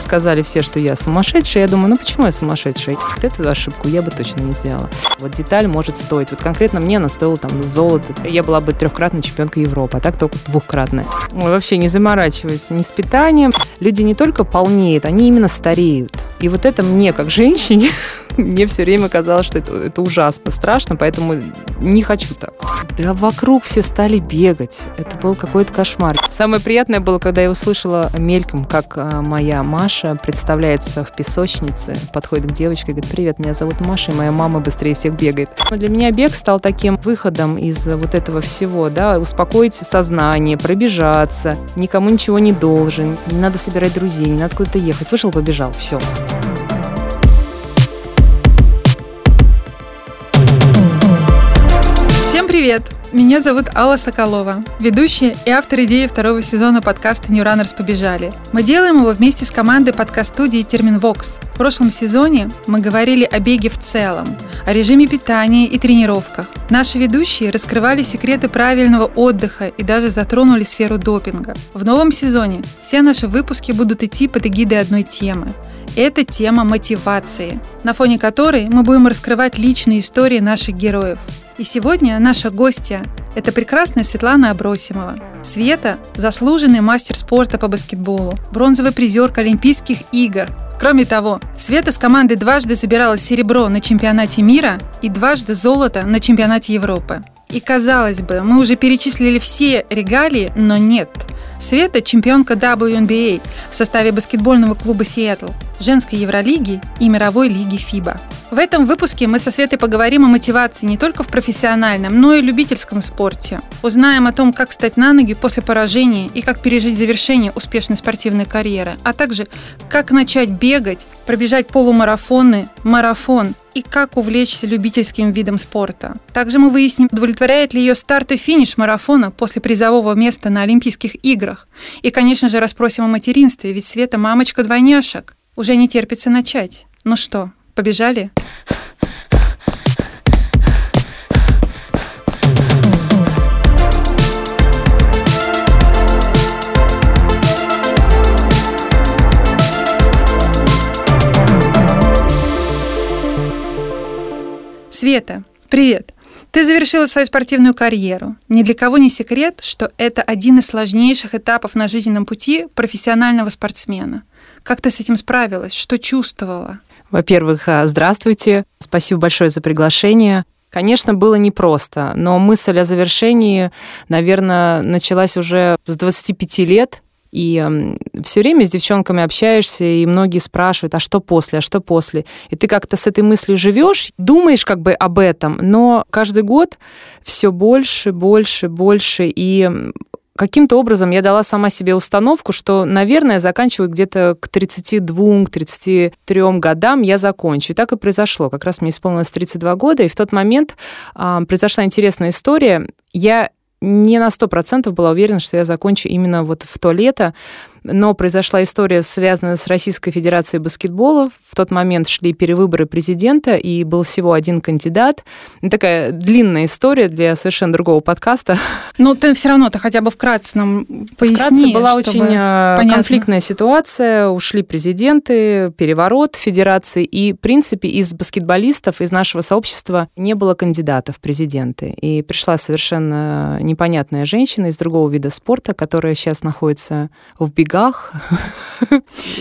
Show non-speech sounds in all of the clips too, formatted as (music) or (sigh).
Сказали все, что я сумасшедшая. Я думаю, ну почему я сумасшедшая? Вот эту ошибку я бы точно не сделала. Вот деталь может стоить. Вот конкретно мне она стоила там золото. Я была бы трехкратной чемпионкой Европы, а так только двухкратная. Вообще не заморачиваюсь ни с питанием. Люди не только полнеют, они именно стареют. И вот это мне, как женщине, (laughs) мне все время казалось, что это, это ужасно страшно, поэтому не хочу так. Да вокруг все стали бегать. Это был какой-то кошмар. Самое приятное было, когда я услышала мельком, как а, моя Маша представляется в песочнице, подходит к девочке и говорит, привет, меня зовут Маша, и моя мама быстрее всех бегает. Для меня бег стал таким выходом из вот этого всего, да, успокоить сознание, пробежаться, никому ничего не должен, не надо собирать друзей, не надо куда-то ехать. Вышел, побежал, все. привет! Меня зовут Алла Соколова, ведущая и автор идеи второго сезона подкаста New Runners побежали. Мы делаем его вместе с командой подкаст-студии Терминвокс. В прошлом сезоне мы говорили о беге в целом, о режиме питания и тренировках. Наши ведущие раскрывали секреты правильного отдыха и даже затронули сферу допинга. В новом сезоне все наши выпуски будут идти под эгидой одной темы – это тема мотивации, на фоне которой мы будем раскрывать личные истории наших героев. И сегодня наша гостья – это прекрасная Светлана Абросимова. Света – заслуженный мастер спорта по баскетболу, бронзовый призерка Олимпийских игр. Кроме того, Света с командой дважды забирала серебро на чемпионате мира и дважды золото на чемпионате Европы. И казалось бы, мы уже перечислили все регалии, но нет. Света – чемпионка WNBA в составе баскетбольного клуба Сиэтл, женской Евролиги и мировой лиги ФИБА. В этом выпуске мы со Светой поговорим о мотивации не только в профессиональном, но и любительском спорте. Узнаем о том, как встать на ноги после поражения и как пережить завершение успешной спортивной карьеры, а также как начать бегать, пробежать полумарафоны, марафон и как увлечься любительским видом спорта. Также мы выясним, удовлетворяет ли ее старт и финиш марафона после призового места на Олимпийских играх. И, конечно же, расспросим о материнстве, ведь Света мамочка двойняшек. Уже не терпится начать. Ну что, Побежали? Света, привет! Ты завершила свою спортивную карьеру. Ни для кого не секрет, что это один из сложнейших этапов на жизненном пути профессионального спортсмена. Как ты с этим справилась? Что чувствовала? Во-первых, а, здравствуйте. Спасибо большое за приглашение. Конечно, было непросто, но мысль о завершении, наверное, началась уже с 25 лет. И все время с девчонками общаешься, и многие спрашивают, а что после, а что после. И ты как-то с этой мыслью живешь, думаешь как бы об этом, но каждый год все больше, больше, больше. И каким-то образом я дала сама себе установку, что, наверное, заканчиваю где-то к 32-33 годам я закончу. И так и произошло. Как раз мне исполнилось 32 года, и в тот момент э, произошла интересная история. Я не на 100% была уверена, что я закончу именно вот в то лето, но произошла история, связанная с Российской Федерацией баскетбола. В тот момент шли перевыборы президента, и был всего один кандидат. Такая длинная история для совершенно другого подкаста. Но ты все равно, ты хотя бы вкратце нам поясни. Вкратце была очень э, понятно. конфликтная ситуация. Ушли президенты, переворот Федерации, и, в принципе, из баскетболистов, из нашего сообщества не было кандидатов в президенты. И пришла совершенно непонятная женщина из другого вида спорта, которая сейчас находится в бег бегах.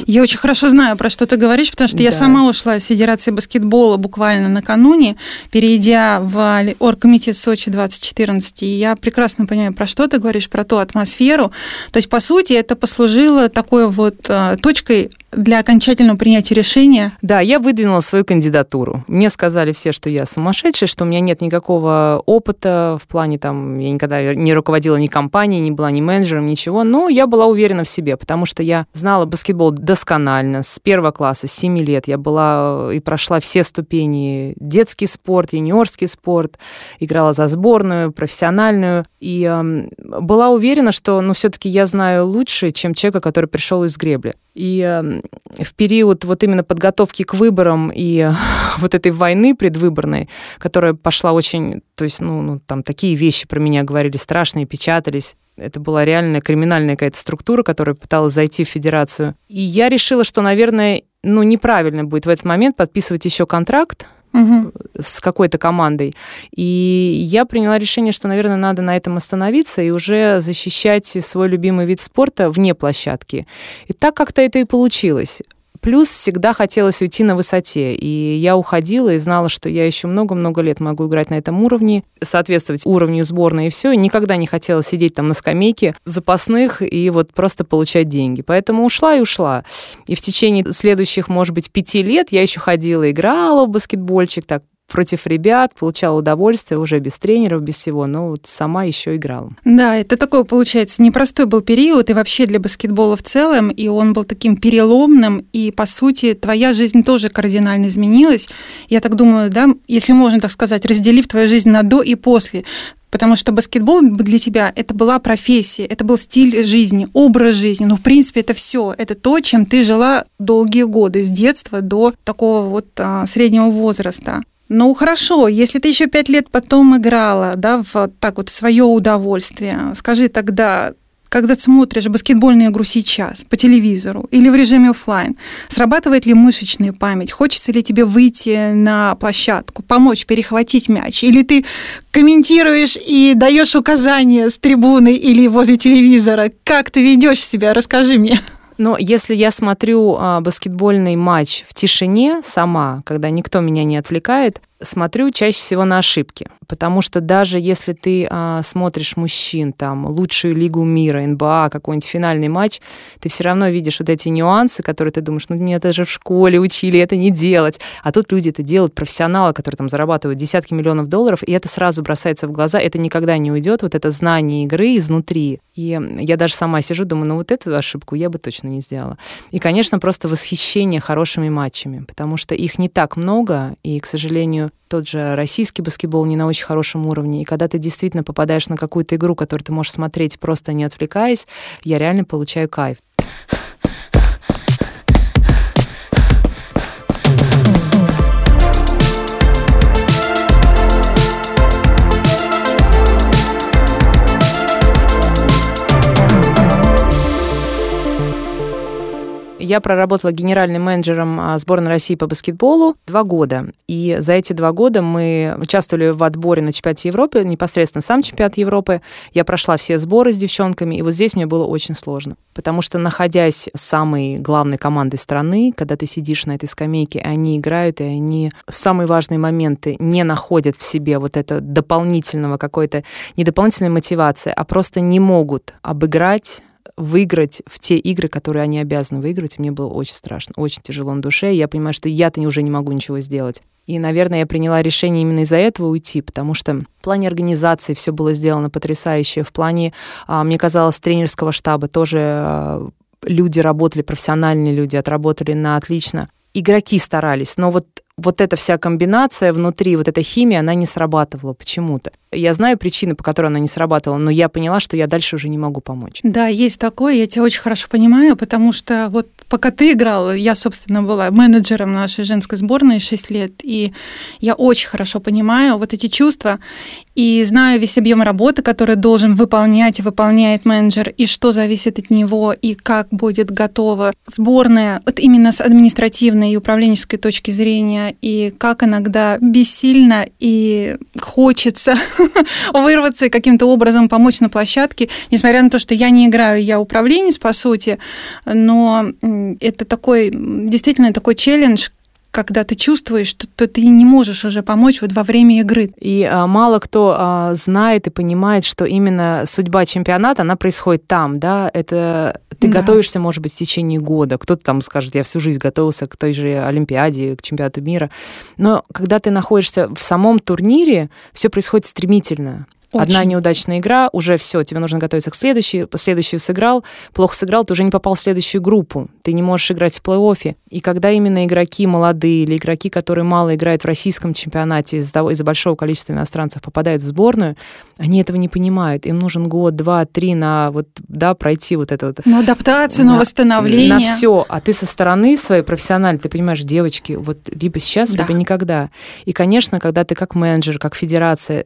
Я очень хорошо знаю, про что ты говоришь, потому что да. я сама ушла из Федерации баскетбола буквально накануне, перейдя в Оргкомитет Сочи 2014, и я прекрасно понимаю, про что ты говоришь, про ту атмосферу. То есть, по сути, это послужило такой вот э, точкой для окончательного принятия решения? Да, я выдвинула свою кандидатуру. Мне сказали все, что я сумасшедшая, что у меня нет никакого опыта в плане там, я никогда не руководила ни компанией, не была ни менеджером, ничего, но я была уверена в себе, потому что я знала баскетбол досконально, с первого класса, с 7 лет. Я была и прошла все ступени, детский спорт, юниорский спорт, играла за сборную, профессиональную, и э, была уверена, что, ну, все-таки я знаю лучше, чем человека, который пришел из гребли. И э, в период вот именно подготовки к выборам и (laughs) вот этой войны предвыборной, которая пошла очень, то есть, ну, ну там такие вещи про меня говорили страшные, печатались. Это была реальная криминальная какая-то структура, которая пыталась зайти в федерацию. И я решила, что, наверное, ну, неправильно будет в этот момент подписывать еще контракт, угу. с какой-то командой. И я приняла решение, что, наверное, надо на этом остановиться и уже защищать свой любимый вид спорта вне площадки. И так как-то это и получилось. Плюс всегда хотелось уйти на высоте. И я уходила и знала, что я еще много-много лет могу играть на этом уровне, соответствовать уровню сборной и все. никогда не хотела сидеть там на скамейке запасных и вот просто получать деньги. Поэтому ушла и ушла. И в течение следующих, может быть, пяти лет я еще ходила, играла в баскетбольчик, так против ребят, получала удовольствие уже без тренеров, без всего, но вот сама еще играла. Да, это такой, получается, непростой был период и вообще для баскетбола в целом, и он был таким переломным, и, по сути, твоя жизнь тоже кардинально изменилась. Я так думаю, да, если можно так сказать, разделив твою жизнь на до и после, Потому что баскетбол для тебя это была профессия, это был стиль жизни, образ жизни. Ну, в принципе, это все. Это то, чем ты жила долгие годы, с детства до такого вот а, среднего возраста. Ну хорошо, если ты еще пять лет потом играла, да, в так вот свое удовольствие, скажи тогда, когда ты смотришь баскетбольную игру сейчас по телевизору или в режиме офлайн, срабатывает ли мышечная память? Хочется ли тебе выйти на площадку, помочь перехватить мяч? Или ты комментируешь и даешь указания с трибуны или возле телевизора? Как ты ведешь себя? Расскажи мне. Но если я смотрю а, баскетбольный матч в тишине сама, когда никто меня не отвлекает, смотрю чаще всего на ошибки. Потому что даже если ты а, смотришь мужчин, там, лучшую лигу мира, НБА, какой-нибудь финальный матч, ты все равно видишь вот эти нюансы, которые ты думаешь, ну, меня даже в школе учили это не делать. А тут люди это делают, профессионалы, которые там зарабатывают десятки миллионов долларов, и это сразу бросается в глаза, это никогда не уйдет, вот это знание игры изнутри. И я даже сама сижу, думаю, ну, вот эту ошибку я бы точно не сделала. И, конечно, просто восхищение хорошими матчами, потому что их не так много, и, к сожалению, тот же российский баскетбол не на очень хорошем уровне. И когда ты действительно попадаешь на какую-то игру, которую ты можешь смотреть просто не отвлекаясь, я реально получаю кайф. Я проработала генеральным менеджером а, сборной России по баскетболу два года. И за эти два года мы участвовали в отборе на чемпионате Европы, непосредственно сам чемпионат Европы. Я прошла все сборы с девчонками, и вот здесь мне было очень сложно. Потому что, находясь самой главной командой страны, когда ты сидишь на этой скамейке, они играют, и они в самые важные моменты не находят в себе вот это дополнительного какой-то, не дополнительной мотивации, а просто не могут обыграть выиграть в те игры, которые они обязаны выиграть. И мне было очень страшно, очень тяжело на душе. И я понимаю, что я-то уже не могу ничего сделать. И, наверное, я приняла решение именно из-за этого уйти, потому что в плане организации все было сделано потрясающе. В плане, а, мне казалось, тренерского штаба тоже а, люди работали, профессиональные люди отработали на отлично. Игроки старались, но вот вот эта вся комбинация внутри, вот эта химия, она не срабатывала почему-то. Я знаю причины, по которой она не срабатывала, но я поняла, что я дальше уже не могу помочь. Да, есть такое, я тебя очень хорошо понимаю, потому что вот пока ты играл, я, собственно, была менеджером нашей женской сборной 6 лет, и я очень хорошо понимаю вот эти чувства, и знаю весь объем работы, который должен выполнять и выполняет менеджер, и что зависит от него, и как будет готова сборная, вот именно с административной и управленческой точки зрения, и как иногда бессильно и хочется (laughs) (laughs) вырваться и каким-то образом помочь на площадке, несмотря на то, что я не играю, я управленец, по сути, но это такой, действительно такой челлендж, когда ты чувствуешь, что, что ты не можешь уже помочь вот во время игры. И а, мало кто а, знает и понимает, что именно судьба чемпионата, она происходит там, да, это ты да. готовишься, может быть, в течение года. Кто-то там скажет, я всю жизнь готовился к той же Олимпиаде, к чемпионату мира. Но когда ты находишься в самом турнире, все происходит стремительно. Очень. Одна неудачная игра, уже все, тебе нужно готовиться к следующей, следующую сыграл, плохо сыграл, ты уже не попал в следующую группу, ты не можешь играть в плей-оффе. И когда именно игроки молодые или игроки, которые мало играют в российском чемпионате из-за того, из-за большого количества иностранцев попадают в сборную, они этого не понимают. Им нужен год, два, три на вот, да, пройти вот это вот. На адаптацию, на, на восстановление. На все. А ты со стороны своей профессиональной, ты понимаешь, девочки, вот либо сейчас, да. либо никогда. И, конечно, когда ты как менеджер, как федерация,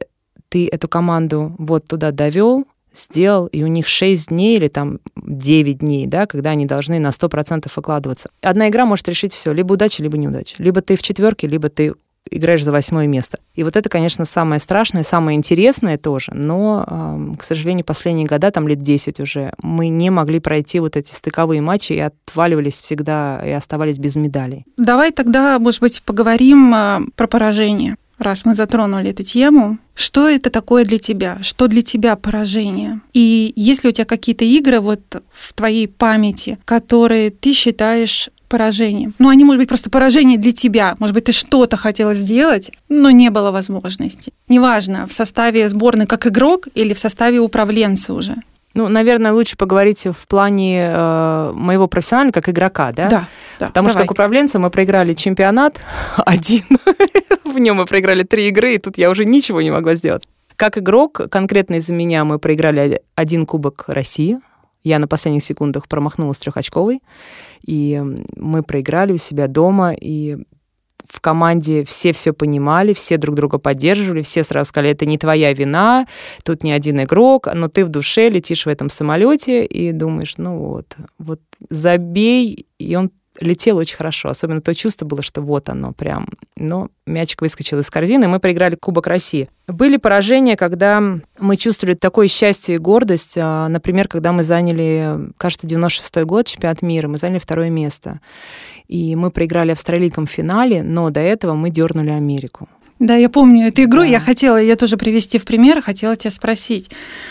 ты эту команду вот туда довел, сделал, и у них 6 дней или там 9 дней, да, когда они должны на 100% выкладываться. Одна игра может решить все, либо удача, либо неудача. Либо ты в четверке, либо ты играешь за восьмое место. И вот это, конечно, самое страшное, самое интересное тоже, но, к сожалению, последние года, там лет 10 уже, мы не могли пройти вот эти стыковые матчи и отваливались всегда и оставались без медалей. Давай тогда, может быть, поговорим а, про поражение раз мы затронули эту тему, что это такое для тебя? Что для тебя поражение? И есть ли у тебя какие-то игры вот в твоей памяти, которые ты считаешь поражением? Ну, они, может быть, просто поражение для тебя. Может быть, ты что-то хотела сделать, но не было возможности. Неважно, в составе сборной как игрок или в составе управленца уже. Ну, наверное, лучше поговорить в плане э, моего профессионального как игрока, да? Да. да Потому давай. что как управленца мы проиграли чемпионат (laughs) один. (laughs) в нем мы проиграли три игры, и тут я уже ничего не могла сделать. Как игрок, конкретно из-за меня мы проиграли один кубок России. Я на последних секундах промахнулась трехочковой, и мы проиграли у себя дома, и в команде все все понимали, все друг друга поддерживали, все сразу сказали, это не твоя вина, тут не один игрок, но ты в душе летишь в этом самолете и думаешь, ну вот, вот забей, и он летел очень хорошо. Особенно то чувство было, что вот оно прям. Но мячик выскочил из корзины, и мы проиграли Кубок России. Были поражения, когда мы чувствовали такое счастье и гордость. А, например, когда мы заняли, кажется, 96-й год, чемпионат мира, мы заняли второе место. И мы проиграли австралийкам в финале, но до этого мы дернули Америку. Да, я помню эту игру, да. я хотела ее тоже привести в пример, хотела тебя спросить.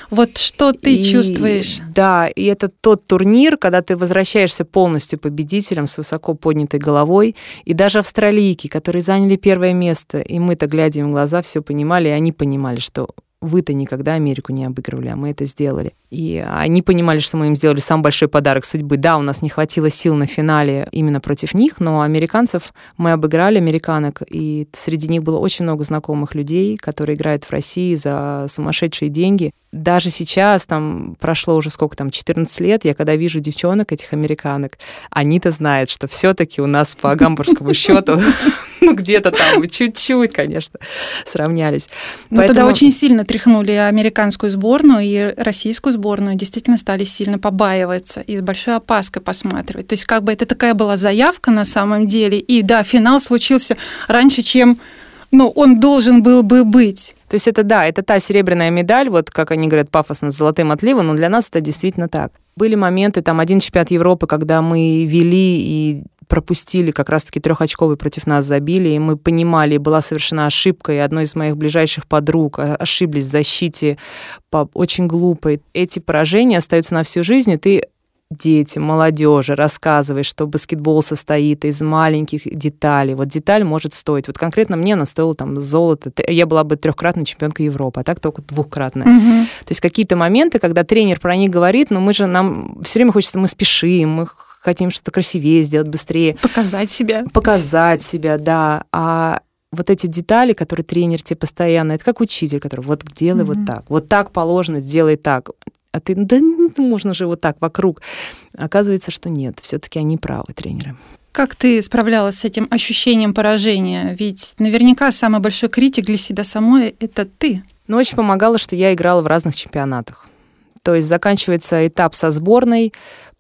Вот что ты и, чувствуешь? Да, и это тот турнир, когда ты возвращаешься полностью победителем с высоко поднятой головой, и даже австралийки, которые заняли первое место, и мы-то, глядя им в глаза, все понимали, и они понимали, что вы-то никогда Америку не обыгрывали, а мы это сделали. И они понимали, что мы им сделали самый большой подарок судьбы. Да, у нас не хватило сил на финале именно против них, но американцев мы обыграли, американок, и среди них было очень много знакомых людей, которые играют в России за сумасшедшие деньги. Даже сейчас, там прошло уже сколько там, 14 лет, я когда вижу девчонок, этих американок, они-то знают, что все-таки у нас по гамбургскому (laughs) счету (laughs) ну, где-то там чуть-чуть, конечно, сравнялись. Но Поэтому... тогда очень сильно тряхнули американскую сборную и российскую сборную, действительно стали сильно побаиваться и с большой опаской посматривать. То есть как бы это такая была заявка на самом деле, и да, финал случился раньше, чем ну, он должен был бы быть. То есть это да, это та серебряная медаль, вот как они говорят пафосно, с золотым отливом, но для нас это действительно так. Были моменты, там один чемпионат Европы, когда мы вели и пропустили, как раз-таки трехочковый против нас забили, и мы понимали, была совершена ошибка, и одной из моих ближайших подруг ошиблись в защите по очень глупой. Эти поражения остаются на всю жизнь, и ты детям, молодежи рассказываешь, что баскетбол состоит из маленьких деталей. Вот деталь может стоить. Вот конкретно мне она стоила там золото. Я была бы трехкратной чемпионкой Европы, а так только двухкратная. Угу. То есть какие-то моменты, когда тренер про них говорит, но мы же нам все время хочется, мы спешим, мы хотим что-то красивее сделать, быстрее. Показать себя. Показать себя, да. А вот эти детали, которые тренер тебе постоянно, это как учитель, который вот делай mm-hmm. вот так, вот так положено, сделай так. А ты, да можно же вот так вокруг. Оказывается, что нет, все-таки они правы, тренеры. Как ты справлялась с этим ощущением поражения? Ведь наверняка самый большой критик для себя самой — это ты. Ну, очень помогало, что я играла в разных чемпионатах. То есть заканчивается этап со сборной,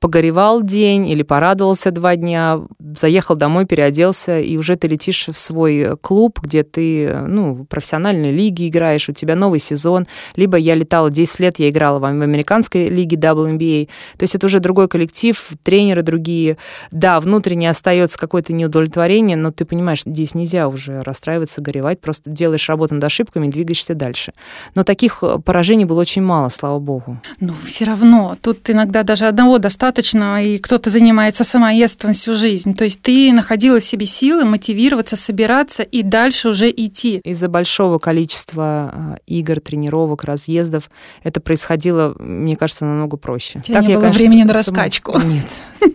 погоревал день или порадовался два дня, заехал домой, переоделся, и уже ты летишь в свой клуб, где ты, ну, в профессиональной лиге играешь, у тебя новый сезон. Либо я летала 10 лет, я играла в американской лиге WNBA. То есть это уже другой коллектив, тренеры другие. Да, внутренне остается какое-то неудовлетворение, но ты понимаешь, здесь нельзя уже расстраиваться, горевать, просто делаешь работу над ошибками двигаешься дальше. Но таких поражений было очень мало, слава богу. Ну, все равно, тут иногда даже одного достаточно, достаточно, и кто-то занимается самоедством всю жизнь. То есть ты находила в себе силы мотивироваться, собираться и дальше уже идти. Из-за большого количества а, игр, тренировок, разъездов это происходило, мне кажется, намного проще. У тебя так не я, было конечно, времени на раскачку. Нет. (laughs)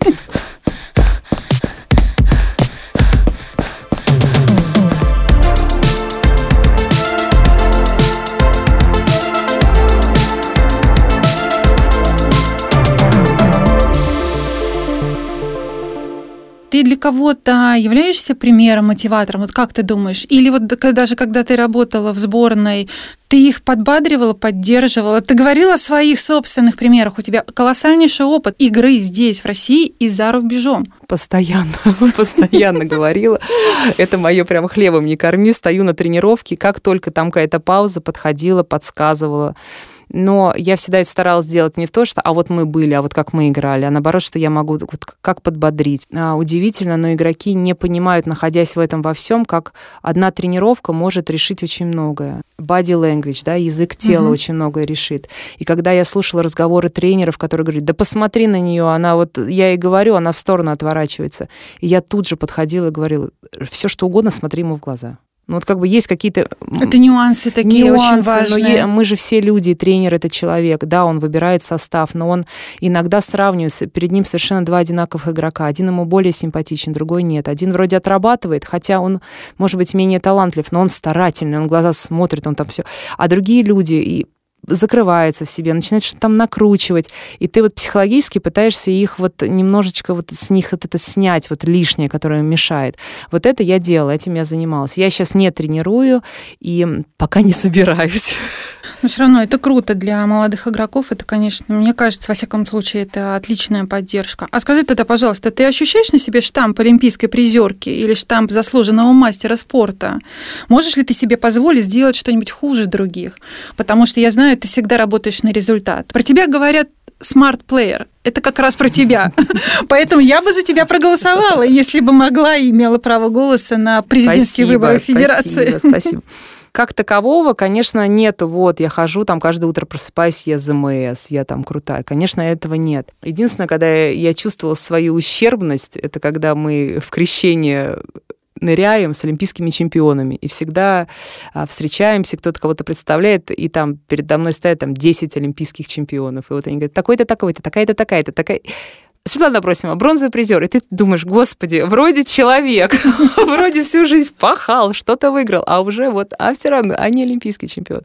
Ты для кого-то являешься примером, мотиватором? Вот как ты думаешь? Или вот даже когда ты работала в сборной, ты их подбадривала, поддерживала? Ты говорила о своих собственных примерах. У тебя колоссальнейший опыт игры здесь, в России, и за рубежом. Постоянно, (laughs) постоянно говорила. Это мое прям хлебом не корми. Стою на тренировке, как только там какая-то пауза, подходила, подсказывала но я всегда это старалась сделать не в то, что а вот мы были, а вот как мы играли, а наоборот, что я могу вот как подбодрить. А, удивительно, но игроки не понимают, находясь в этом во всем, как одна тренировка может решить очень многое. Body language, да, язык тела угу. очень многое решит. И когда я слушала разговоры тренеров, которые говорят, да посмотри на нее, она вот, я ей говорю, она в сторону отворачивается. И я тут же подходила и говорила, все что угодно, смотри ему в глаза. Ну вот как бы есть какие-то... Это нюансы такие нюансы, очень важные. Но мы же все люди, тренер это человек, да, он выбирает состав, но он иногда сравнивается, перед ним совершенно два одинаковых игрока. Один ему более симпатичен, другой нет. Один вроде отрабатывает, хотя он, может быть, менее талантлив, но он старательный, он глаза смотрит, он там все. А другие люди, и закрывается в себе, начинает что-то там накручивать, и ты вот психологически пытаешься их вот немножечко вот с них вот это снять, вот лишнее, которое мешает. Вот это я делала, этим я занималась. Я сейчас не тренирую и пока не собираюсь. (laughs) Но все равно это круто для молодых игроков. Это, конечно, мне кажется, во всяком случае, это отличная поддержка. А скажи тогда, пожалуйста, ты ощущаешь на себе штамп олимпийской призерки или штамп заслуженного мастера спорта? Можешь ли ты себе позволить сделать что-нибудь хуже других? Потому что я знаю, ты всегда работаешь на результат. Про тебя говорят player. Это как раз про тебя. (laughs) Поэтому я бы за тебя проголосовала, если бы могла и имела право голоса на президентские спасибо, выборы Федерации. Спасибо, спасибо. Как такового, конечно, нету. Вот, я хожу, там каждое утро просыпаюсь, я ЗМС, я там крутая. Конечно, этого нет. Единственное, когда я чувствовала свою ущербность, это когда мы в крещении ныряем с олимпийскими чемпионами. И всегда а, встречаемся, кто-то кого-то представляет, и там передо мной стоят там 10 олимпийских чемпионов. И вот они говорят, такой-то, такой-то, такая-то, такая-то, такая... Светлана Бросима, бронзовый призер. И ты думаешь, господи, вроде человек, (laughs) вроде всю жизнь пахал, что-то выиграл, а уже вот, а все равно, а не олимпийский чемпион.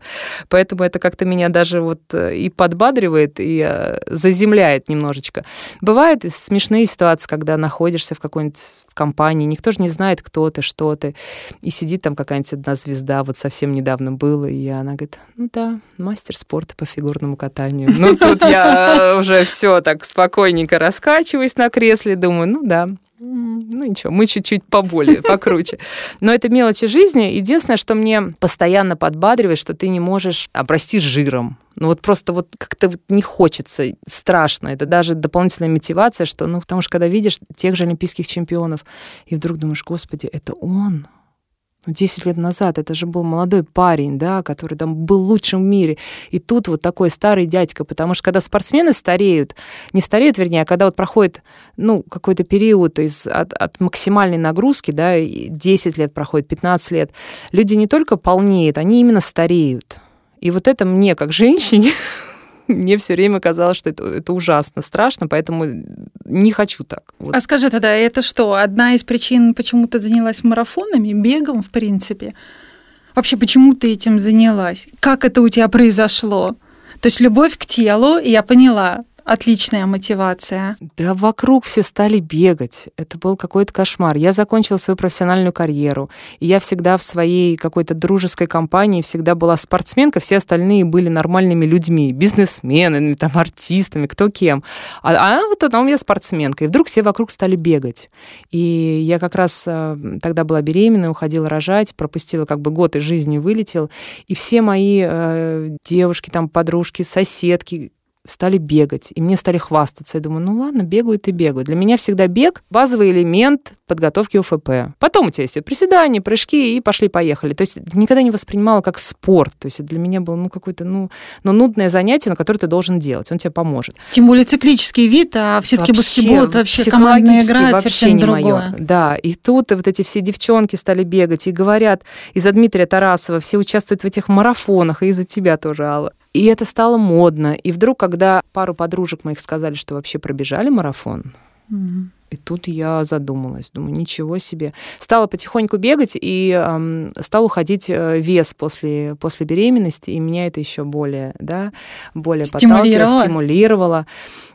Поэтому это как-то меня даже вот э, и подбадривает, и э, заземляет немножечко. Бывают смешные ситуации, когда находишься в какой-нибудь в компании, никто же не знает, кто ты, что ты. И сидит там какая-нибудь одна звезда, вот совсем недавно было, и она говорит, ну да, мастер спорта по фигурному катанию. Ну тут я уже все так спокойненько раскачиваюсь на кресле, думаю, ну да, ну ничего, мы чуть-чуть поболее, (laughs) покруче. Но это мелочи жизни. Единственное, что мне постоянно подбадривает, что ты не можешь обрасти жиром. Ну вот просто вот как-то вот не хочется, страшно. Это даже дополнительная мотивация, что, ну потому что когда видишь тех же олимпийских чемпионов, и вдруг думаешь, господи, это он, ну, 10 лет назад это же был молодой парень, да, который там был лучшим в мире. И тут вот такой старый дядька, потому что когда спортсмены стареют, не стареют, вернее, а когда вот проходит, ну, какой-то период из, от, от максимальной нагрузки, да, 10 лет проходит, 15 лет, люди не только полнеют, они именно стареют. И вот это мне, как женщине, (laughs) (laughs) мне все время казалось, что это, это ужасно страшно, поэтому не хочу так. Вот. А скажи тогда, это что, одна из причин, почему ты занялась марафонами, бегом, в принципе? Вообще, почему ты этим занялась? Как это у тебя произошло? То есть любовь к телу, я поняла, Отличная мотивация. Да вокруг все стали бегать. Это был какой-то кошмар. Я закончила свою профессиональную карьеру. И я всегда в своей какой-то дружеской компании всегда была спортсменка. Все остальные были нормальными людьми. Бизнесменами, там, артистами, кто кем. А, а вот она у меня спортсменка. И вдруг все вокруг стали бегать. И я как раз э, тогда была беременна, уходила рожать, пропустила как бы год из жизни, вылетел. И все мои э, девушки, там, подружки, соседки, стали бегать, и мне стали хвастаться. Я думаю, ну ладно, бегают и бегают. Для меня всегда бег — базовый элемент подготовки УФП. Потом у тебя есть приседания, прыжки, и пошли-поехали. То есть никогда не воспринимала как спорт. То есть для меня было ну, какое-то ну, ну, нудное занятие, на которое ты должен делать. Он тебе поможет. Тем более циклический вид, а все-таки баскетбол — это вообще командная игра, вообще совершенно не другое. Мое. Да, и тут вот эти все девчонки стали бегать и говорят из-за Дмитрия Тарасова, все участвуют в этих марафонах, и из-за тебя тоже, Алла. И это стало модно. И вдруг, когда пару подружек моих сказали, что вообще пробежали марафон, mm-hmm. И тут я задумалась, думаю, ничего себе. Стала потихоньку бегать и эм, стал уходить э, вес после, после беременности, и меня это еще более, да, более стимулировало. стимулировало.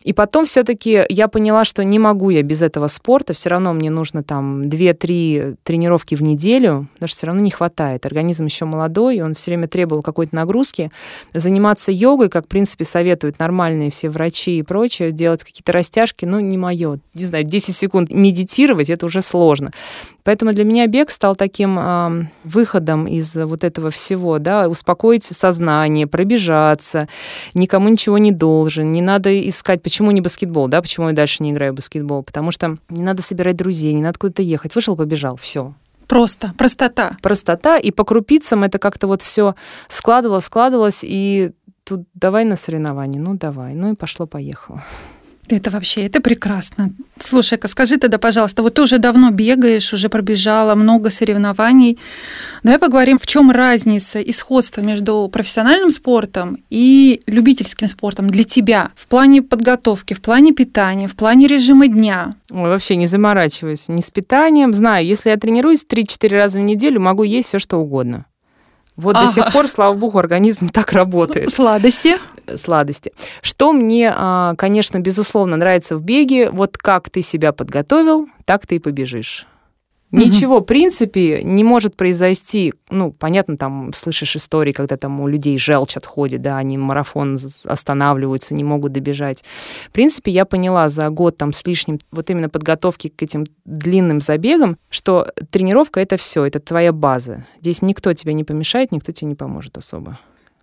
И потом все-таки я поняла, что не могу я без этого спорта, все равно мне нужно там 2-3 тренировки в неделю, потому что все равно не хватает. Организм еще молодой, он все время требовал какой-то нагрузки. Заниматься йогой, как, в принципе, советуют нормальные все врачи и прочее, делать какие-то растяжки, ну, не мое. Не знаю, 10 секунд медитировать, это уже сложно. Поэтому для меня бег стал таким э, выходом из вот этого всего, да, успокоить сознание, пробежаться, никому ничего не должен, не надо искать, почему не баскетбол, да, почему я дальше не играю в баскетбол, потому что не надо собирать друзей, не надо куда-то ехать, вышел, побежал, все, Просто, простота. Простота, и по крупицам это как-то вот все складывалось, складывалось, и тут давай на соревнования, ну давай, ну и пошло-поехало. Это вообще, это прекрасно. Слушай-ка, скажи тогда, пожалуйста, вот ты уже давно бегаешь, уже пробежала много соревнований. Давай поговорим, в чем разница и сходство между профессиональным спортом и любительским спортом для тебя в плане подготовки, в плане питания, в плане режима дня. Ой, вообще не заморачиваюсь ни с питанием. Знаю, если я тренируюсь 3-4 раза в неделю, могу есть все что угодно. Вот ага. до сих пор, слава богу, организм так работает. Сладости? Сладости. Что мне, а, конечно, безусловно, нравится в беге, вот как ты себя подготовил, так ты и побежишь. Ничего, в принципе, не может произойти. Ну, понятно, там слышишь истории, когда там у людей желчь отходит, да, они марафон останавливаются, не могут добежать. В принципе, я поняла за год там с лишним вот именно подготовки к этим длинным забегам, что тренировка — это все, это твоя база. Здесь никто тебе не помешает, никто тебе не поможет особо.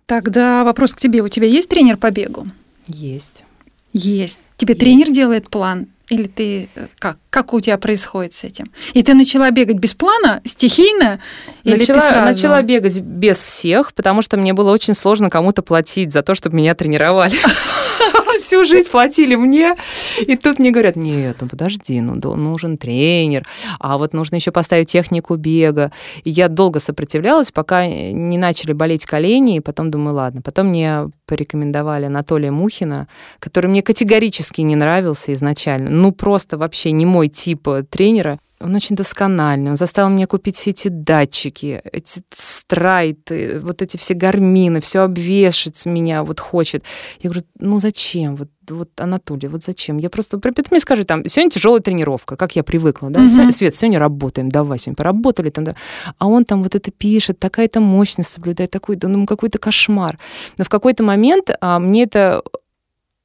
Тогда вопрос к тебе. У тебя есть тренер по бегу? Есть. Есть. Тебе есть. тренер делает план? Или ты э, как? Как у тебя происходит с этим? И ты начала бегать без плана, стихийно? Или начала, ты сразу... начала бегать без всех, потому что мне было очень сложно кому-то платить за то, чтобы меня тренировали. (laughs) (laughs) Всю жизнь платили мне. И тут мне говорят, нет, ну подожди, ну нужен тренер, а вот нужно еще поставить технику бега. И я долго сопротивлялась, пока не начали болеть колени, и потом думаю, ладно. Потом мне порекомендовали Анатолия Мухина, который мне категорически не нравился изначально. Ну, просто вообще не мой тип э, тренера. Он очень доскональный, он заставил меня купить все эти датчики, эти страйты, вот эти все гармины, все обвешать меня вот хочет. Я говорю, ну зачем? Вот, вот Анатолий, вот зачем? Я просто, мне скажи, там, сегодня тяжелая тренировка, как я привыкла, да? Угу. Свет, сегодня работаем, давай, сегодня поработали. Там, да. А он там вот это пишет, такая-то мощность соблюдает, такой, да, ну какой-то кошмар. Но в какой-то момент а, мне это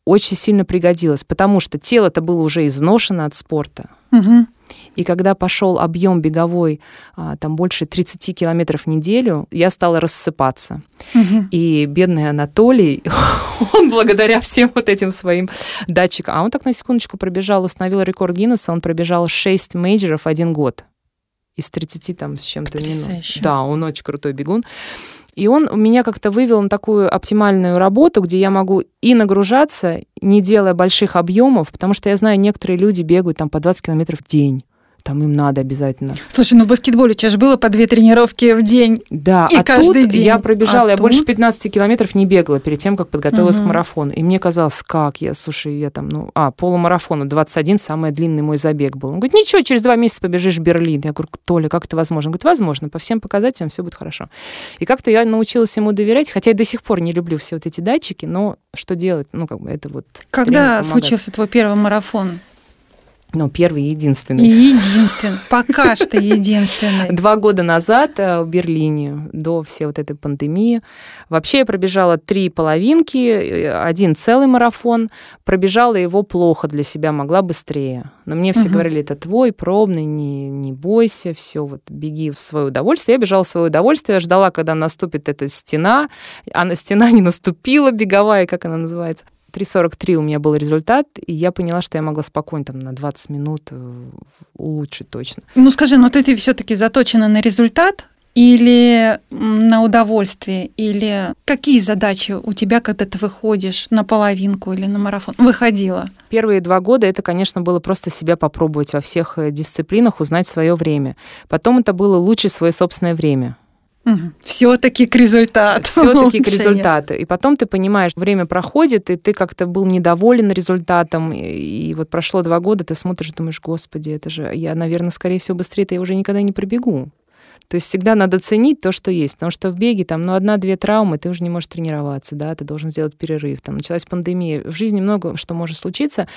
очень сильно пригодилось, потому что тело-то было уже изношено от спорта. Угу. И когда пошел объем беговой, а, там больше 30 километров в неделю, я стала рассыпаться. Угу. И бедный Анатолий, (laughs) он благодаря всем вот этим своим датчикам, а он так на секундочку пробежал, установил рекорд Гиннесса, он пробежал 6 мейджеров один год из 30 там с чем-то. Да, он очень крутой бегун. И он меня как-то вывел на такую оптимальную работу, где я могу и нагружаться, не делая больших объемов, потому что я знаю, некоторые люди бегают там по 20 километров в день там им надо обязательно. Слушай, ну в баскетболе у тебя же было по две тренировки в день. Да, и а каждый тут день. я пробежала, а я тут... больше 15 километров не бегала перед тем, как подготовилась угу. к марафону. И мне казалось, как я, слушай, я там, ну, а, полумарафону, 21, самый длинный мой забег был. Он говорит, ничего, через два месяца побежишь в Берлин. Я говорю, Толя, как это возможно? Он говорит, возможно, по всем показателям все будет хорошо. И как-то я научилась ему доверять, хотя я до сих пор не люблю все вот эти датчики, но что делать? Ну, как бы это вот... Когда случился твой первый марафон? Ну, первый и единственный. Единственный. Пока что единственный. (laughs) Два года назад э, в Берлине, до всей вот этой пандемии. Вообще я пробежала три половинки, э, один целый марафон. Пробежала его плохо для себя, могла быстрее. Но мне все угу. говорили, это твой, пробный, не, не бойся, все, вот беги в свое удовольствие. Я бежала в свое удовольствие, ждала, когда наступит эта стена. А на стена (laughs) не наступила, беговая, как она называется 3.43 у меня был результат, и я поняла, что я могла спокойно там на 20 минут э, улучшить точно. Ну скажи, но ты, ты все-таки заточена на результат, или на удовольствие, или какие задачи у тебя, когда ты выходишь на половинку или на марафон? Выходила. Первые два года это, конечно, было просто себя попробовать во всех э, дисциплинах, узнать свое время. Потом это было лучше свое собственное время. Угу. Все-таки к результату. Все-таки к результату. И потом ты понимаешь, время проходит, и ты как-то был недоволен результатом. И, и вот прошло два года, ты смотришь и думаешь, господи, это же я, наверное, скорее всего, быстрее-то я уже никогда не пробегу. То есть всегда надо ценить то, что есть, потому что в беге там, ну, одна-две травмы, ты уже не можешь тренироваться, да, ты должен сделать перерыв, там началась пандемия, в жизни много что может случиться,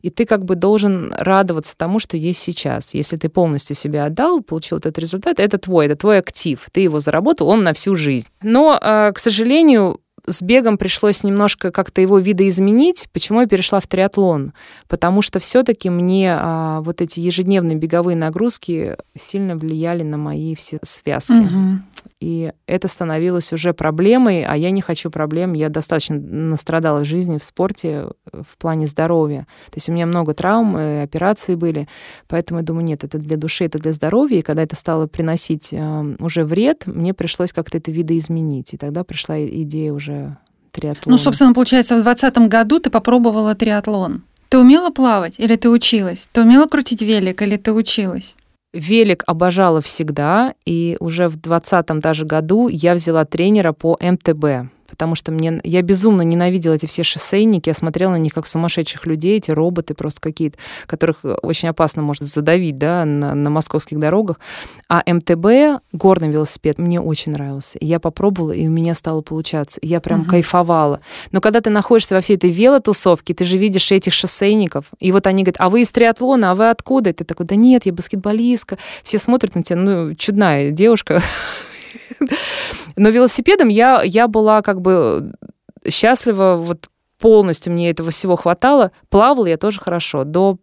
и ты как бы должен радоваться тому, что есть сейчас. Если ты полностью себя отдал, получил этот результат, это твой, это твой актив, ты его заработал, он на всю жизнь. Но, а, к сожалению, с бегом пришлось немножко как-то его видоизменить. Почему я перешла в триатлон? Потому что все-таки мне а, вот эти ежедневные беговые нагрузки сильно влияли на мои все связки. Угу. И это становилось уже проблемой, а я не хочу проблем. Я достаточно настрадала в жизни, в спорте, в плане здоровья. То есть у меня много травм, операции были, поэтому я думаю, нет, это для души, это для здоровья. И когда это стало приносить э, уже вред, мне пришлось как-то это видоизменить. И тогда пришла идея уже триатлона. Ну, собственно, получается, в 2020 году ты попробовала триатлон. Ты умела плавать или ты училась? Ты умела крутить велик или ты училась? Велик обожала всегда, и уже в 2020 даже году я взяла тренера по МТБ потому что мне, я безумно ненавидела эти все шоссейники, я смотрела на них как сумасшедших людей, эти роботы просто какие-то, которых очень опасно может задавить, да, на, на московских дорогах. А МТБ, горный велосипед, мне очень нравился. Я попробовала, и у меня стало получаться. я прям угу. кайфовала. Но когда ты находишься во всей этой велотусовке, ты же видишь этих шоссейников, и вот они говорят, а вы из триатлона, а вы откуда? И ты такой, да нет, я баскетболистка. Все смотрят на тебя, ну, чудная девушка, (laughs) (laughs) Но велосипедом я, я была как бы счастлива, вот полностью мне этого всего хватало. Плавала я тоже хорошо. До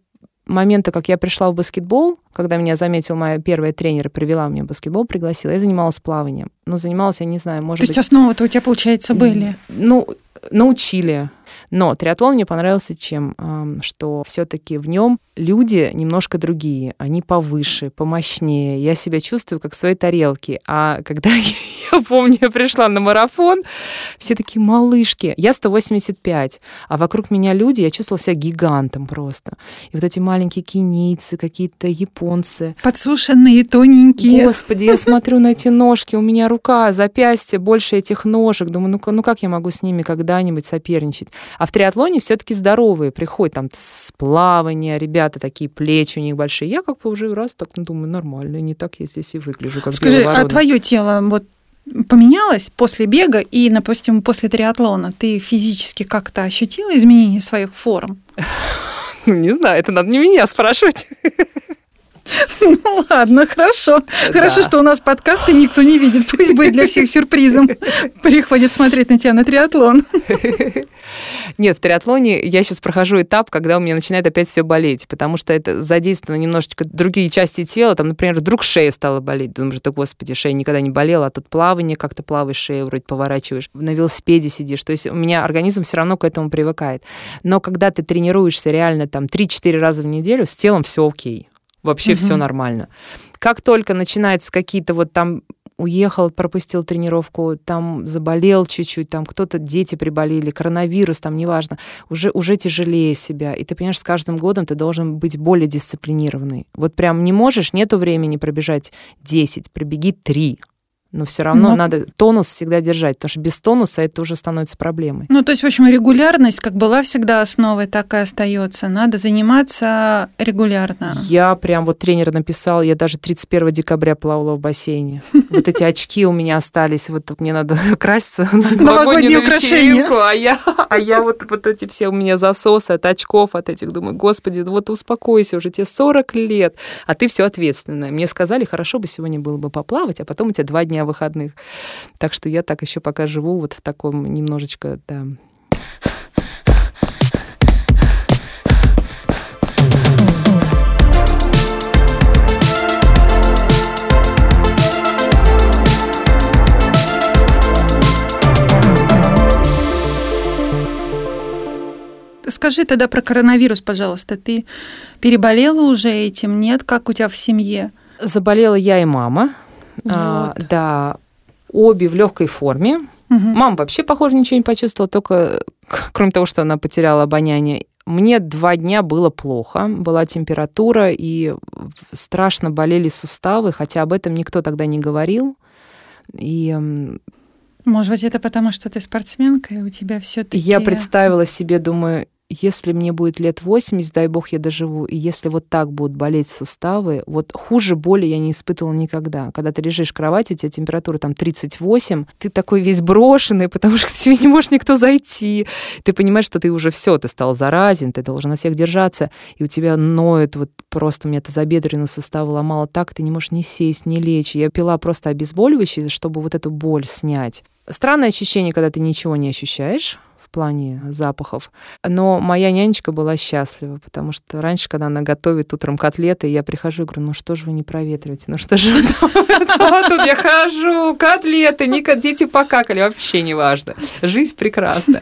момента, как я пришла в баскетбол, когда меня заметила моя первая тренер, привела мне в баскетбол, пригласила, я занималась плаванием. Ну, занималась, я не знаю, может быть... То есть основы-то у тебя, получается, были? Ну, научили. Но триатлон мне понравился чем? Что все-таки в нем люди немножко другие, они повыше, помощнее. Я себя чувствую как в своей тарелке. А когда (laughs) я помню, я пришла на марафон, все такие малышки. Я 185, а вокруг меня люди, я чувствовала себя гигантом просто. И вот эти маленькие кенийцы, какие-то японцы. Подсушенные, тоненькие. Господи, я смотрю на эти ножки, у меня рука, запястье больше этих ножек. Думаю, ну, ну как я могу с ними когда-нибудь соперничать? А в триатлоне все-таки здоровые приходят там с плавания, ребята такие плечи у них большие. Я как бы уже раз так ну, думаю, нормально, не так я здесь и выгляжу, как Скажи, а твое тело вот поменялось после бега и, допустим, после триатлона? Ты физически как-то ощутила изменение своих форм? (laughs) Ну, не знаю, это надо не меня спрашивать. (laughs) (laughs) Ну ладно, хорошо. Да. Хорошо, что у нас подкасты никто не видит. Пусть будет для всех сюрпризом. (laughs) Приходит смотреть на тебя на триатлон. (laughs) Нет, в триатлоне я сейчас прохожу этап, когда у меня начинает опять все болеть, потому что это задействовано немножечко другие части тела. Там, например, вдруг шея стала болеть. Думаешь, да господи, шея никогда не болела, а тут плавание, как то плаваешь, шею вроде поворачиваешь, на велосипеде сидишь. То есть у меня организм все равно к этому привыкает. Но когда ты тренируешься реально там 3-4 раза в неделю, с телом все окей вообще угу. все нормально. Как только начинаются какие-то вот там уехал, пропустил тренировку, там заболел чуть-чуть, там кто-то, дети приболели, коронавирус, там неважно, уже, уже тяжелее себя. И ты понимаешь, с каждым годом ты должен быть более дисциплинированный. Вот прям не можешь, нету времени пробежать 10, пробеги 3 но все равно но... надо тонус всегда держать, потому что без тонуса это уже становится проблемой. Ну, то есть, в общем, регулярность как была всегда основой, так и остается. Надо заниматься регулярно. Я прям вот тренер написал, я даже 31 декабря плавала в бассейне. (laughs) Вот эти очки у меня остались, вот мне надо (laughs) краситься на новогоднюю вечеринку, а я, (laughs) а я вот, вот эти все у меня засосы от очков, от этих, думаю, господи, вот успокойся, уже тебе 40 лет, а ты все ответственное. Мне сказали, хорошо бы сегодня было бы поплавать, а потом у тебя два дня выходных. Так что я так еще пока живу вот в таком немножечко, да, расскажи тогда про коронавирус, пожалуйста. Ты переболела уже этим? Нет? Как у тебя в семье? Заболела я и мама. Вот. А, да, обе в легкой форме. Угу. Мама вообще, похоже, ничего не почувствовала, только кроме того, что она потеряла обоняние. Мне два дня было плохо, была температура, и страшно болели суставы, хотя об этом никто тогда не говорил. И может быть, это потому, что ты спортсменка, и у тебя все таки Я представила себе, думаю, если мне будет лет 80, дай бог я доживу, и если вот так будут болеть суставы, вот хуже боли я не испытывала никогда. Когда ты лежишь в кровати, у тебя температура там 38, ты такой весь брошенный, (laughs) потому что к тебе не может никто зайти. Ты понимаешь, что ты уже все, ты стал заразен, ты должен на всех держаться, и у тебя ноет, вот просто мне это забедренную суставы ломало так, ты не можешь ни сесть, ни лечь. Я пила просто обезболивающие, чтобы вот эту боль снять. Странное ощущение, когда ты ничего не ощущаешь, в плане запахов. Но моя нянечка была счастлива, потому что раньше, когда она готовит утром котлеты, я прихожу и говорю, ну что же вы не проветриваете, ну что же (laughs) тут я хожу, котлеты, дети покакали, вообще не важно. Жизнь прекрасна.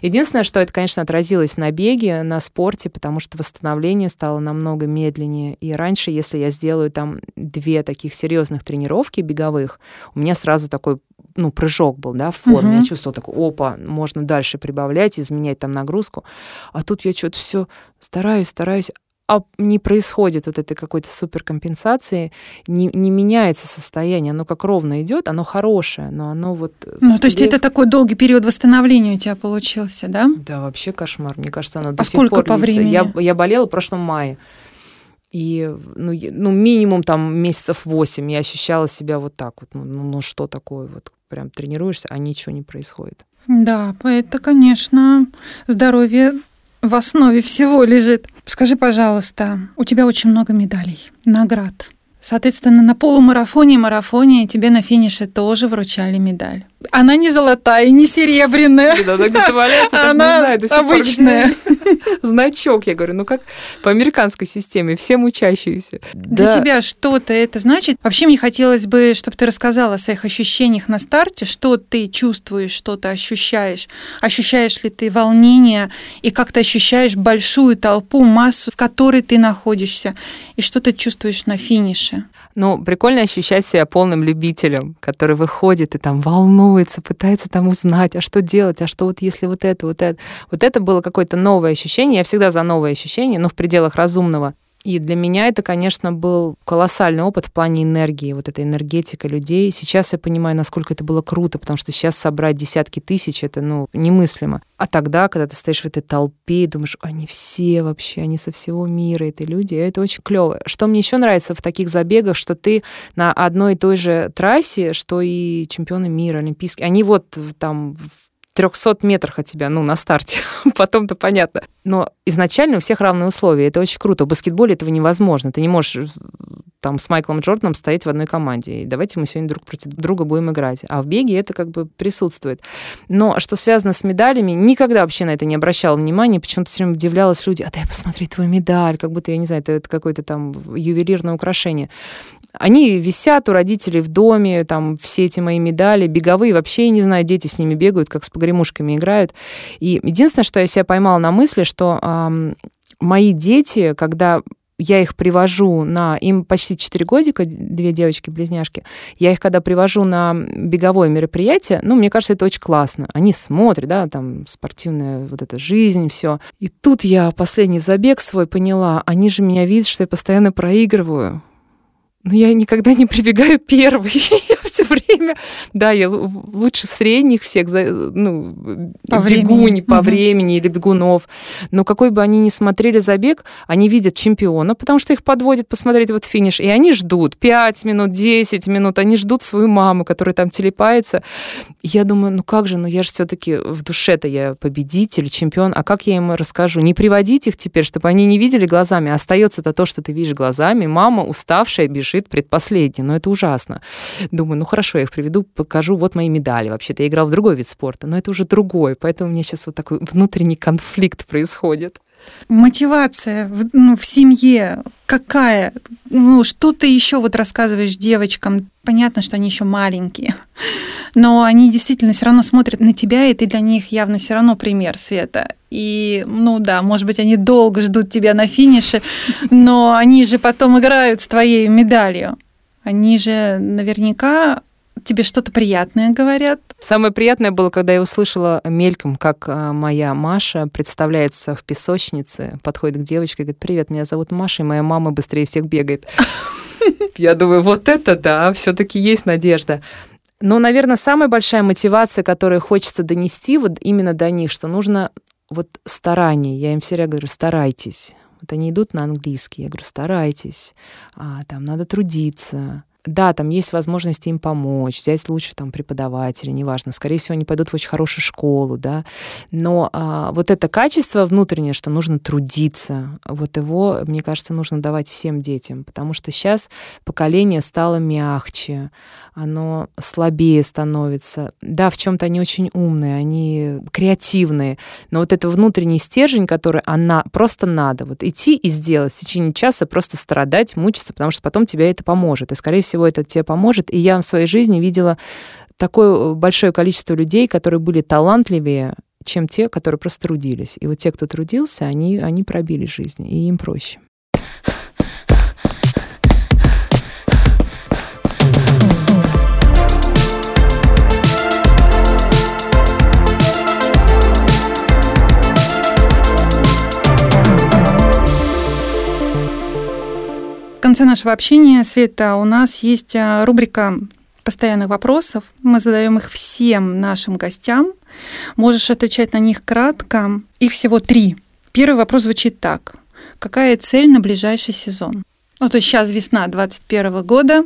Единственное, что это, конечно, отразилось на беге, на спорте, потому что восстановление стало намного медленнее. И раньше, если я сделаю там две таких серьезных тренировки беговых, у меня сразу такой ну, прыжок был, да, в форме. Угу. Я чувствовала такой, опа, можно дальше прибавлять, изменять там нагрузку. А тут я что-то все стараюсь, стараюсь, а не происходит вот этой какой-то суперкомпенсации, не, не меняется состояние, оно как ровно идет, оно хорошее, но оно вот... Ну, то есть это такой долгий период восстановления у тебя получился, да? Да, вообще кошмар. Мне кажется, оно а до сих пор по времени? Я, я болела в прошлом мае. И ну, ну, минимум там месяцев восемь я ощущала себя вот так вот. Ну, ну, ну что такое? Вот прям тренируешься, а ничего не происходит. Да, это, конечно, здоровье в основе всего лежит. Скажи, пожалуйста, у тебя очень много медалей, наград. Соответственно, на полумарафоне и марафоне тебе на финише тоже вручали медаль. Она не золотая, не серебряная. Да, она где-то валяется, она знаю, до сих обычная. Пор (laughs) Значок, я говорю, ну как по американской системе, всем учащиеся. Для да. тебя что-то это значит? Вообще мне хотелось бы, чтобы ты рассказала о своих ощущениях на старте, что ты чувствуешь, что ты ощущаешь. Ощущаешь ли ты волнение и как ты ощущаешь большую толпу, массу, в которой ты находишься, и что ты чувствуешь на финише? Ну, прикольно ощущать себя полным любителем, который выходит и там волнуется, пытается там узнать, а что делать, а что вот если вот это, вот это. Вот это было какое-то новое ощущение. Я всегда за новые ощущения, но в пределах разумного. И для меня это, конечно, был колоссальный опыт в плане энергии, вот эта энергетика людей. Сейчас я понимаю, насколько это было круто, потому что сейчас собрать десятки тысяч, это, ну, немыслимо. А тогда, когда ты стоишь в этой толпе и думаешь, они все вообще, они со всего мира, это люди, это очень клево. Что мне еще нравится в таких забегах, что ты на одной и той же трассе, что и чемпионы мира, олимпийские, они вот там 300 метрах от тебя, ну, на старте, (laughs) потом-то понятно. Но изначально у всех равные условия, это очень круто. В баскетболе этого невозможно. Ты не можешь э, там с Майклом Джорданом стоять в одной команде. И давайте мы сегодня друг против друга будем играть. А в беге это как бы присутствует. Но что связано с медалями, никогда вообще на это не обращала внимания. Почему-то все время удивлялась люди, а дай посмотри твою медаль, как будто, я не знаю, это, это какое-то там ювелирное украшение. Они висят у родителей в доме, там все эти мои медали, беговые, вообще, я не знаю, дети с ними бегают, как с погремушками играют. И единственное, что я себя поймала на мысли, что эм, мои дети, когда я их привожу на... Им почти 4 годика, две девочки-близняшки. Я их, когда привожу на беговое мероприятие, ну, мне кажется, это очень классно. Они смотрят, да, там, спортивная вот эта жизнь, все. И тут я последний забег свой поняла, они же меня видят, что я постоянно проигрываю. Но я никогда не прибегаю первой. (laughs) я все (laughs) время, да, я лучше средних всех, ну, по бегунь времени. по угу. времени или бегунов. Но какой бы они ни смотрели забег, они видят чемпиона, потому что их подводят посмотреть вот финиш, и они ждут 5 минут, 10 минут, они ждут свою маму, которая там телепается. И я думаю, ну как же, ну я же все-таки в душе-то я победитель, чемпион, а как я им расскажу? Не приводить их теперь, чтобы они не видели глазами, остается-то то, что ты видишь глазами, мама уставшая бежит предпоследний, но это ужасно. Думаю, ну хорошо, я их приведу, покажу, вот мои медали. Вообще-то я играл в другой вид спорта, но это уже другой, поэтому у меня сейчас вот такой внутренний конфликт происходит. Мотивация в, ну, в семье какая? Ну, что ты еще вот рассказываешь девочкам? Понятно, что они еще маленькие. (laughs) Но они действительно все равно смотрят на тебя, и ты для них явно все равно пример света. И, ну да, может быть, они долго ждут тебя на финише, (laughs) но они же потом играют с твоей медалью. Они же наверняка тебе что-то приятное говорят. Самое приятное было, когда я услышала мельком, как а, моя Маша представляется в песочнице, подходит к девочке и говорит, привет, меня зовут Маша, и моя мама быстрее всех бегает. (laughs) Я думаю, вот это да, все-таки есть надежда. Но, наверное, самая большая мотивация, которую хочется донести вот именно до них, что нужно вот старание. Я им всегда говорю, старайтесь. Вот они идут на английский, я говорю, старайтесь, а, там надо трудиться, да, там есть возможность им помочь, взять лучше там преподавателя, неважно. Скорее всего, они пойдут в очень хорошую школу, да. Но а, вот это качество внутреннее, что нужно трудиться, вот его, мне кажется, нужно давать всем детям, потому что сейчас поколение стало мягче, оно слабее становится. Да, в чем-то они очень умные, они креативные, но вот это внутренний стержень, который она просто надо вот идти и сделать в течение часа, просто страдать, мучиться, потому что потом тебе это поможет. И, скорее всего, это тебе поможет. И я в своей жизни видела такое большое количество людей, которые были талантливее, чем те, которые просто трудились. И вот те, кто трудился, они, они пробили жизнь, и им проще. Конце нашего общения, Света, у нас есть а, рубрика постоянных вопросов. Мы задаем их всем нашим гостям. Можешь отвечать на них кратко. Их всего три. Первый вопрос звучит так. Какая цель на ближайший сезон? Ну, то есть сейчас весна 2021 года.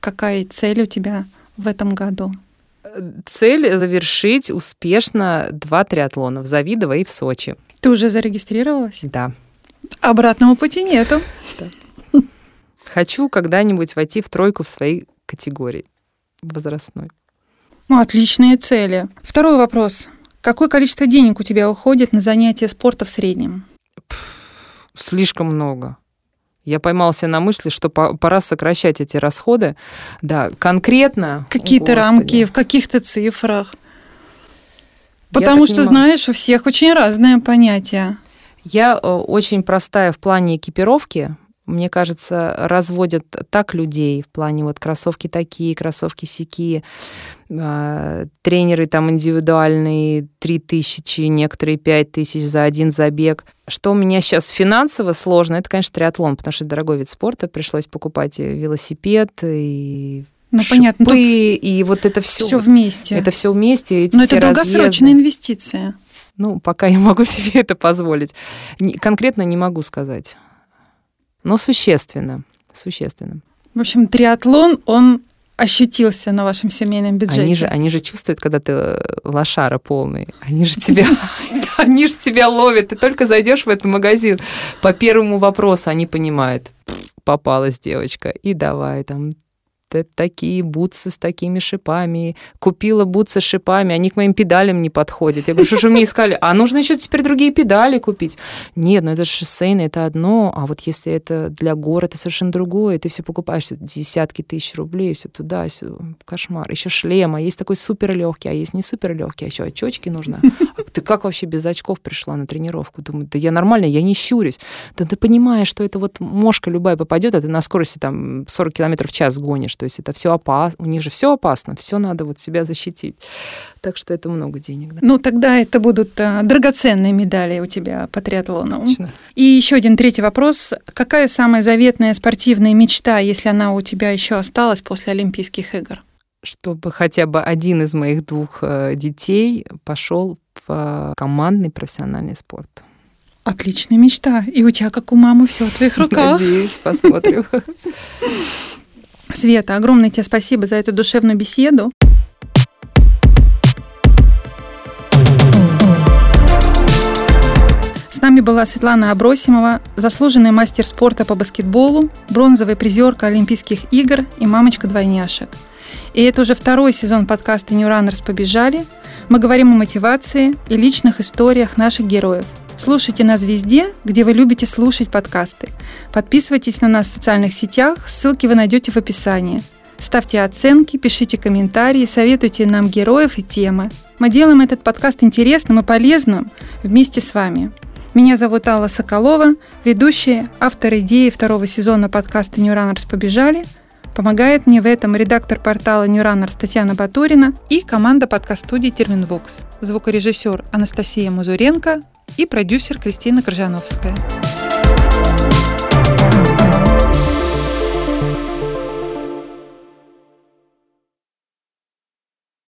Какая цель у тебя в этом году? Цель завершить успешно два триатлона в Завидово и в Сочи. Ты уже зарегистрировалась? Да. Обратного пути нету. Да. Хочу когда-нибудь войти в тройку в своей категории возрастной. Ну, отличные цели. Второй вопрос. Какое количество денег у тебя уходит на занятия спорта в среднем? Пфф, слишком много. Я поймался на мысли, что пора сокращать эти расходы. Да, конкретно. Какие-то рамки в каких-то цифрах. Потому что, знаешь, у всех очень разное понятие. Я э, очень простая в плане экипировки мне кажется, разводят так людей в плане вот кроссовки такие, кроссовки сякие, а, тренеры там индивидуальные, 3 тысячи, некоторые 5 тысяч за один забег. Что у меня сейчас финансово сложно, это, конечно, триатлон, потому что дорогой вид спорта, пришлось покупать велосипед и ну, шипы, понятно. и вот это все. Все вместе. Это все вместе. Эти Но это долгосрочная разъезды. инвестиция. Ну, пока я могу (laughs) себе это позволить. Конкретно не могу сказать но существенно, существенно. В общем, триатлон, он ощутился на вашем семейном бюджете. Они же, они же чувствуют, когда ты э, лошара полный. Они же тебя, (laughs) они же тебя ловят. Ты только зайдешь в этот магазин по первому вопросу, они понимают, попалась девочка, и давай там такие бутсы с такими шипами. Купила бутсы с шипами, они к моим педалям не подходят. Я говорю, что же мне искали? А нужно еще теперь другие педали купить. Нет, ну это же шоссейное, это одно, а вот если это для гор, это совершенно другое. Ты все покупаешь десятки тысяч рублей, все туда, все кошмар. Еще шлем, а есть такой супер легкий, а есть не супер легкий, а еще очечки нужно. А ты как вообще без очков пришла на тренировку? Думаю, да я нормально, я не щурюсь. Да ты понимаешь, что это вот мошка любая попадет, а ты на скорости там 40 километров в час гонишь. То есть это все опасно. У них же все опасно, все надо вот себя защитить. Так что это много денег. Да. Ну, тогда это будут а, драгоценные медали у тебя по триатлону. Точно. И еще один третий вопрос. Какая самая заветная спортивная мечта, если она у тебя еще осталась после Олимпийских игр? Чтобы хотя бы один из моих двух э, детей пошел в э, командный профессиональный спорт. Отличная мечта. И у тебя, как у мамы, все в твоих руках. Надеюсь, посмотрим. (laughs) Света, огромное тебе спасибо за эту душевную беседу. С нами была Светлана Абросимова, заслуженный мастер спорта по баскетболу, бронзовая призерка Олимпийских игр и мамочка двойняшек. И это уже второй сезон подкаста «New Runners побежали». Мы говорим о мотивации и личных историях наших героев – Слушайте нас везде, где вы любите слушать подкасты. Подписывайтесь на нас в социальных сетях, ссылки вы найдете в описании. Ставьте оценки, пишите комментарии, советуйте нам героев и темы. Мы делаем этот подкаст интересным и полезным вместе с вами. Меня зовут Алла Соколова, ведущая, автор идеи второго сезона подкаста New Runners побежали. Помогает мне в этом редактор портала New Runners Татьяна Батурина и команда подкаст-студии Терминвокс, звукорежиссер Анастасия Музуренко и продюсер Кристина Коржановская.